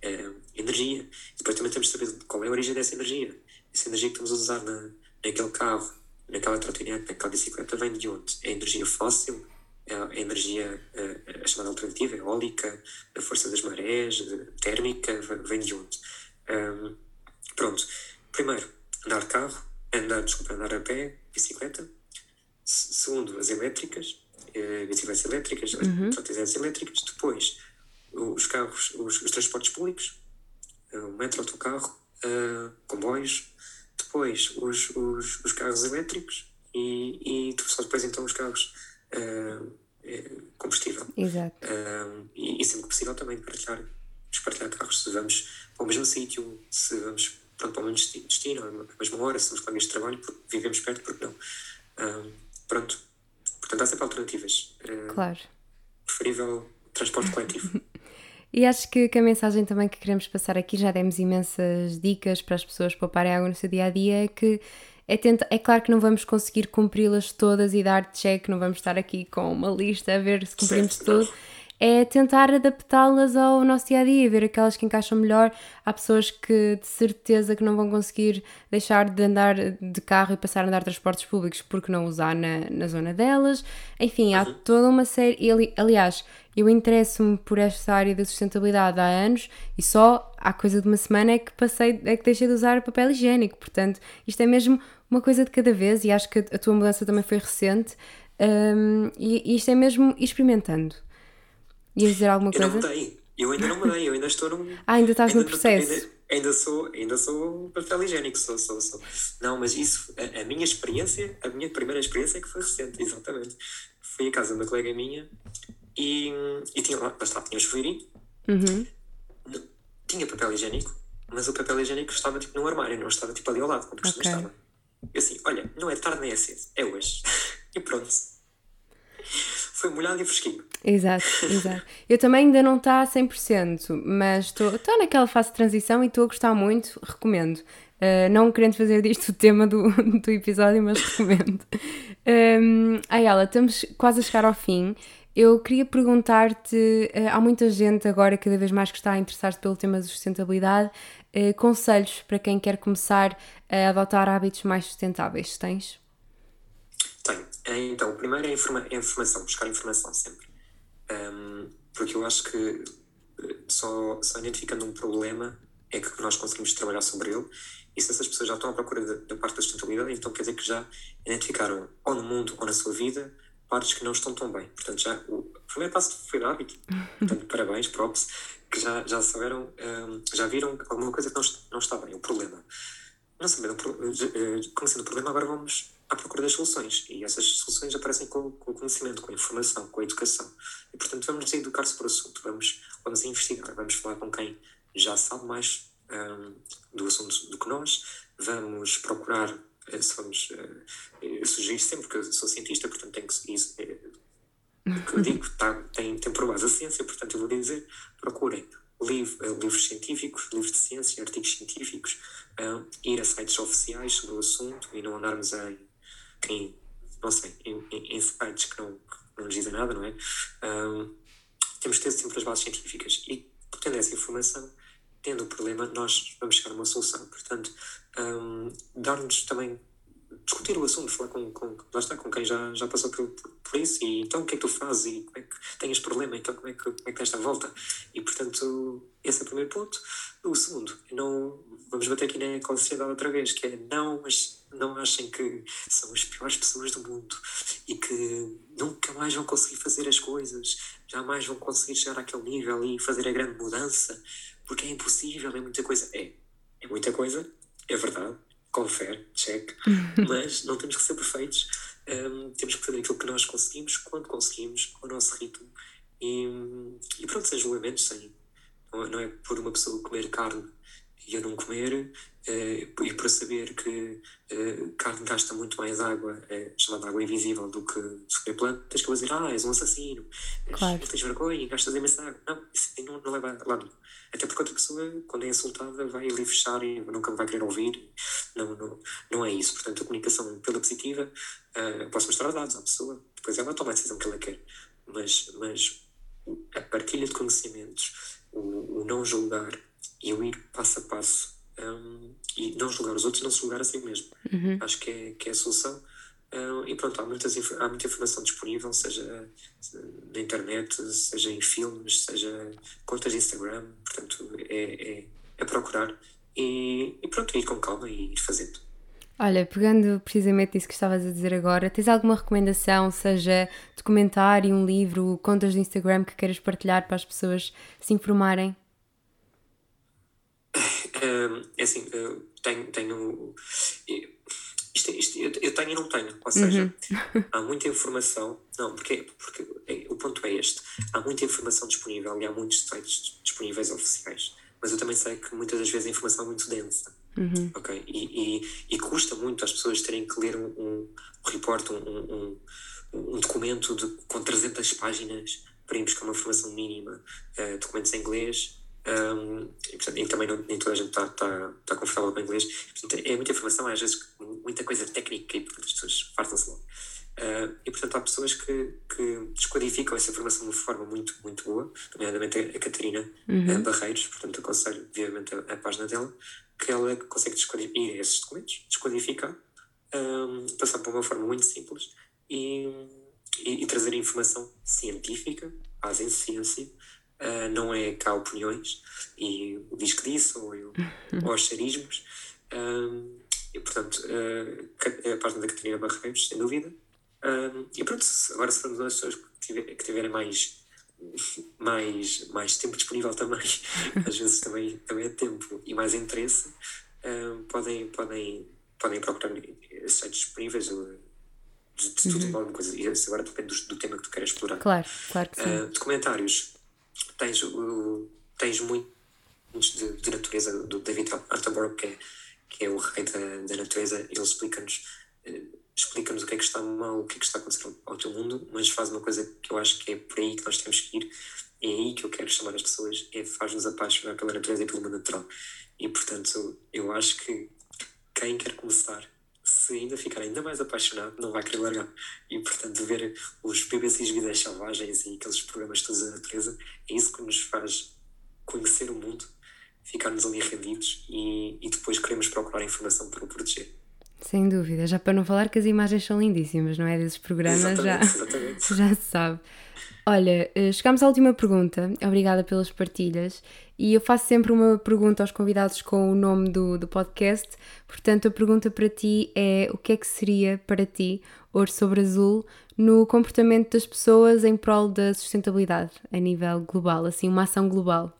É, energia. Depois também temos de saber qual é a origem dessa energia. Essa energia que estamos a usar na, naquele carro, naquela trotinete, naquela bicicleta, vem de onde? É energia fóssil? É a energia a, a chamada alternativa, eólica, a força das marés, térmica, vem de onde? Um, pronto. Primeiro, andar de carro, andar, desculpa, andar a pé, bicicleta segundo as elétricas, eh, bicicletas elétricas, uhum. elétricas, depois os carros, os, os transportes públicos, eh, o metro, autocarro, uh, comboios, depois os, os, os carros elétricos e, e só depois então os carros uh, combustível. Exato. Uh, e, e sempre que possível também partilhar, partilhar carros, se vamos para o mesmo sítio, se vamos pronto, para o mesmo destino, à mesma hora, se somos colegas de trabalho, porque vivemos perto, porque não. Uh, pronto. Portanto, há sempre alternativas. Uh, claro. Preferível transporte coletivo. E acho que, que, a mensagem também que queremos passar aqui, já demos imensas dicas para as pessoas pouparem água no seu dia a dia, é que é, tenta, é claro que não vamos conseguir cumpri-las todas e dar check, não vamos estar aqui com uma lista a ver se cumprimos certo, tudo. Não é tentar adaptá-las ao nosso dia a dia, ver aquelas que encaixam melhor. Há pessoas que de certeza que não vão conseguir deixar de andar de carro e passar a andar transportes públicos porque não usar na, na zona delas. Enfim, há toda uma série. Ali, aliás, eu interesso-me por esta área da sustentabilidade há anos e só há coisa de uma semana é que passei, é que deixei de usar papel higiênico. Portanto, isto é mesmo uma coisa de cada vez e acho que a tua mudança também foi recente. Um, e, e isto é mesmo experimentando. Ias dizer alguma coisa? Eu não mudei. Eu ainda não mudei, eu ainda estou num. Ah, ainda estás ainda no processo. Ainda, ainda, sou, ainda sou papel higiênico, sou, sou, sou. Não, mas isso, a, a, minha experiência, a minha primeira experiência é que foi recente, exatamente. Fui a casa de uma colega minha e, e tinha lá, lá tinha chuveirinho, uhum. tinha papel higiênico, mas o papel higiênico estava tipo no armário, não estava tipo ali ao lado, como okay. estava. Eu assim, olha, não é tarde nem é cedo, é hoje. e pronto foi molhado e fresquinho. Exato, exato. Eu também ainda não está a 100%, mas estou naquela fase de transição e estou a gostar muito, recomendo. Uh, não querendo fazer disto o tema do, do episódio, mas recomendo. Um, Ayala, estamos quase a chegar ao fim. Eu queria perguntar-te: uh, há muita gente agora, cada vez mais, que está a interessar-se pelo tema da sustentabilidade. Uh, conselhos para quem quer começar a adotar hábitos mais sustentáveis? Tens? É, então, o primeiro é, informa é informação, buscar informação sempre. Um, porque eu acho que eh, só, só identificando um problema é que nós conseguimos trabalhar sobre ele. E se essas pessoas já estão à procura da, parte da sustentabilidade, então quer dizer que já identificaram, ou no mundo ou na sua vida, partes que não estão tão bem. Portanto, já, o primeiro passo foi o hábito. Portanto, parabéns, props, que já, já souberam, um, já viram alguma coisa que não, não está bem, o problema. Não sabendo, eh, conhecendo o problema, agora vamos à procura das soluções. E essas soluções aparecem com, com o conhecimento, com a informação, com a educação. E, portanto, vamos nos educar sobre o assunto, vamos, vamos investigar, vamos falar com quem já sabe mais um, do assunto do que nós, vamos procurar, eh, uh, eu sugiro sempre, porque eu sou cientista, portanto tenho que seguir o que eu digo tá, tem, tem por base a ciência, portanto eu vou dizer, procurem livro, uh, livros científicos, livros de ciência, artigos científicos, uh, ir a sites oficiais sobre o assunto e não andarmos em, em não sei, em, em, em, sites que não, que não nos dizem nada, não é? temos que ter sempre as bases científicas e, tendo essa informação, tendo o problema, nós vamos chegar a uma solução. Portanto, um, dar-nos também discutir o assunto, falar com, com, lá está, com quem já, já passou por, por, isso e então o que é que tu fazes e como é que tens problema, então como é que, como é que tens a volta e portanto esse é o primeiro ponto. O segundo, não, vamos bater aqui na sociedade outra vez, que é não, mas não achem que são as piores pessoas do mundo e que nunca mais vão conseguir fazer as coisas, jamais vão conseguir chegar àquele nível e fazer a grande mudança porque é impossível, é muita coisa. É, é muita coisa, é verdade, confere, check, mas não temos que ser perfeitos, um, temos que fazer aquilo que nós conseguimos, quando conseguimos, com o nosso ritmo, e, e pronto, sem julgamentos, sem, não, não é por uma pessoa comer carne e eu não comer, eh, e para saber que eh, carne gasta muito mais água, é chamada água invisível, do que comer plantas, que eu vou dizer, ah, és um assassino, claro. tens vergonha, gastas imensa água. Não, isso não, não leva lá. Até porque outra pessoa, quando é insultada, vai ali fechar e nunca vai querer ouvir. Não, não, não é isso. Portanto, a comunicação pela positiva, uh, posso mostrar dados à pessoa, depois ela toma a decisão que ela quer. Mas, mas a partilha de conhecimentos, o, o não julgar e o ir passo a passo um, e não julgar os outros, não se julgar a si mesmo. Uhum. Acho que é, que é a solução. Um, e pronto, há, muitas, há muita informação disponível, seja na internet, seja em filmes, seja contas de Instagram, portanto é, é, é procurar e, e, pronto, ir com calma e ir fazendo. Olha, pegando precisamente isso que estavas a dizer agora, tens alguma recomendação, seja documentário, um livro, contas de Instagram que queiras partilhar para as pessoas se informarem? É assim, tenho, tenho isto, isto, eu tenho e não tenho, ou seja, uhum. há muita informação, não, porque, porque é, o ponto é este, há muita informação disponível e há muitos sites disponíveis oficiais, mas eu também sei que muitas das vezes a informação é muito densa, uhum. ok? E, e, e, custa muito às pessoas terem que ler um, um, um report, um, um, um documento de, com 300 páginas para ir buscar uma informação mínima, uh, documentos em inglês, um, e, portanto, e, também não, nem toda a gente está tá, tá confortável com o inglês. Portanto, é muita informação, às vezes muita coisa técnica e portanto, as pessoas fartam-se logo. Uh, e portanto há pessoas que, que descodificam essa informação de uma forma muito, muito boa, nomeadamente a, Catarina uhum. Barreiros, portanto aconselho vivamente a, a, página dela, que ela consegue descodificar esses documentos, descodificar, um, passar por uma forma muito simples e, e, e trazer informação científica, base em ciência, uh, não é cá opiniões e o disco disse ou, eu, ou os charismos. Um, e portanto, uh, a página da Catarina Barreiros, sem dúvida. Um, e pronto, agora se formos as pessoas que, tiver, que tiverem mais, mais, mais tempo disponível também, às vezes também, também é tempo e mais interesse, um, podem, podem, podem procurar sites disponíveis de, de tudo uhum. alguma coisa. E agora depende do, do, tema que tu queres explorar. Claro, claro que sim. Uh, documentários tens, uh, tens muitos de, de, natureza do David Attenborough, que é, que é o rei da, da natureza, ele explica-nos uh, explica-nos o que é que está mal, o que é que está acontecendo ao teu mundo, mas faz uma coisa que eu acho que é por aí que nós temos que ir, é aí que eu quero chamar as pessoas, é faz-nos apaixonar pela natureza e pelo mundo natural. E portanto, eu acho que quem quer começar ainda ficar ainda mais apaixonado, não vai querer largar. E, portanto, ver os BBCs Vidas Selvagens e aqueles programas todos da natureza, é isso que nos faz conhecer o mundo, ficarmos ali rendidos e, e depois queremos procurar informação para o proteger. Sem dúvida, já para não falar que as imagens são lindíssimas, não é? Desses programas exatamente, já, exatamente. já se sabe. Olha, eh, chegamos à última pergunta, obrigada pelas partilhas. E eu faço sempre uma pergunta aos convidados com o nome do, do podcast. Portanto, a pergunta para ti é: o que é que seria para ti ouro sobre azul no comportamento das pessoas em prol da sustentabilidade a nível global, assim, uma ação global?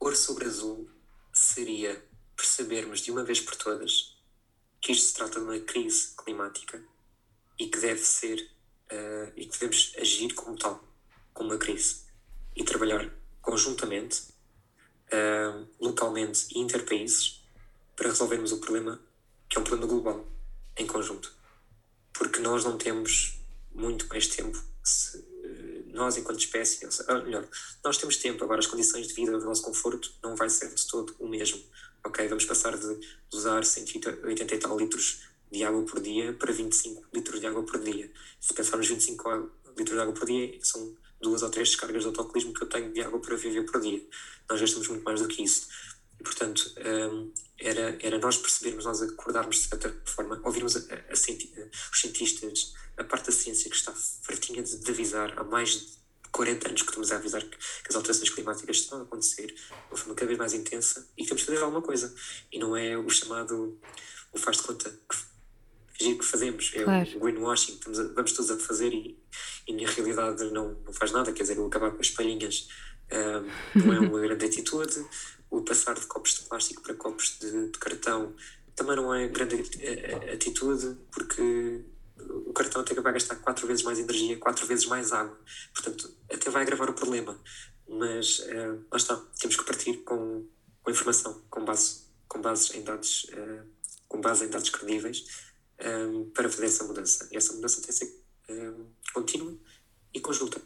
Ouro sobre azul seria percebermos de uma vez por todas que isto se trata de uma crise climática e que deve ser uh, e que devemos agir como tal, como uma crise. E trabalhar conjuntamente, uh, localmente e interpaíses para resolvermos o problema que é um problema global em conjunto, porque nós não temos muito mais tempo se, nós enquanto espécie, ou melhor, nós temos tempo, agora as condições de vida, do nosso conforto não vai ser de todo o mesmo, ok? Vamos passar de usar 180 e tal litros de água por dia para 25 litros de água por dia. Se pensarmos 25 litros de água por dia, são duas ou três descargas de autocolismo que eu tenho de água para viver por dia. Nós gastamos muito mais do que isso. E, portanto, um, era, era nós percebermos, nós acordarmos de certa forma, ouvirmos a, a, a, os cientistas, a parte da ciência que está fartinha de, de avisar há mais de 40 anos que estamos a avisar que, que, as alterações climáticas estão a acontecer de uma forma cada vez mais intensa e que temos que fazer alguma coisa. E não é o chamado, o faz de conta que que fazemos, é claro. o greenwashing, a, vamos todos a fazer e, e na realidade não, não faz nada, quer dizer, o acabar com as palhinhas um, não é uma grande atitude, o passar de copos de plástico para copos de, de cartão também não é grande atitude, porque o cartão até vai gastar quatro vezes mais energia, quatro vezes mais água, portanto, até vai agravar o problema. Mas uh, lá está, temos que partir com, com informação, com base, com bases em dados, uh, com base em dados credíveis um, para fazer essa mudança. E essa mudança tem que ser contínua e conjunta.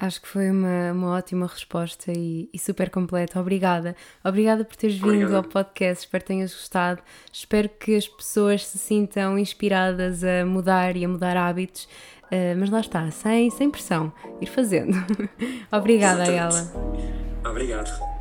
Acho que foi uma, uma ótima resposta e, e, super completa. Obrigada. Obrigada por teres vindo Obrigado. ao podcast. Espero que tenhas gostado. Espero que as pessoas se sintam inspiradas a mudar e a mudar hábitos. Uh, mas lá está, sem, sem pressão. Ir fazendo. Obrigada, Ayala. Obrigado.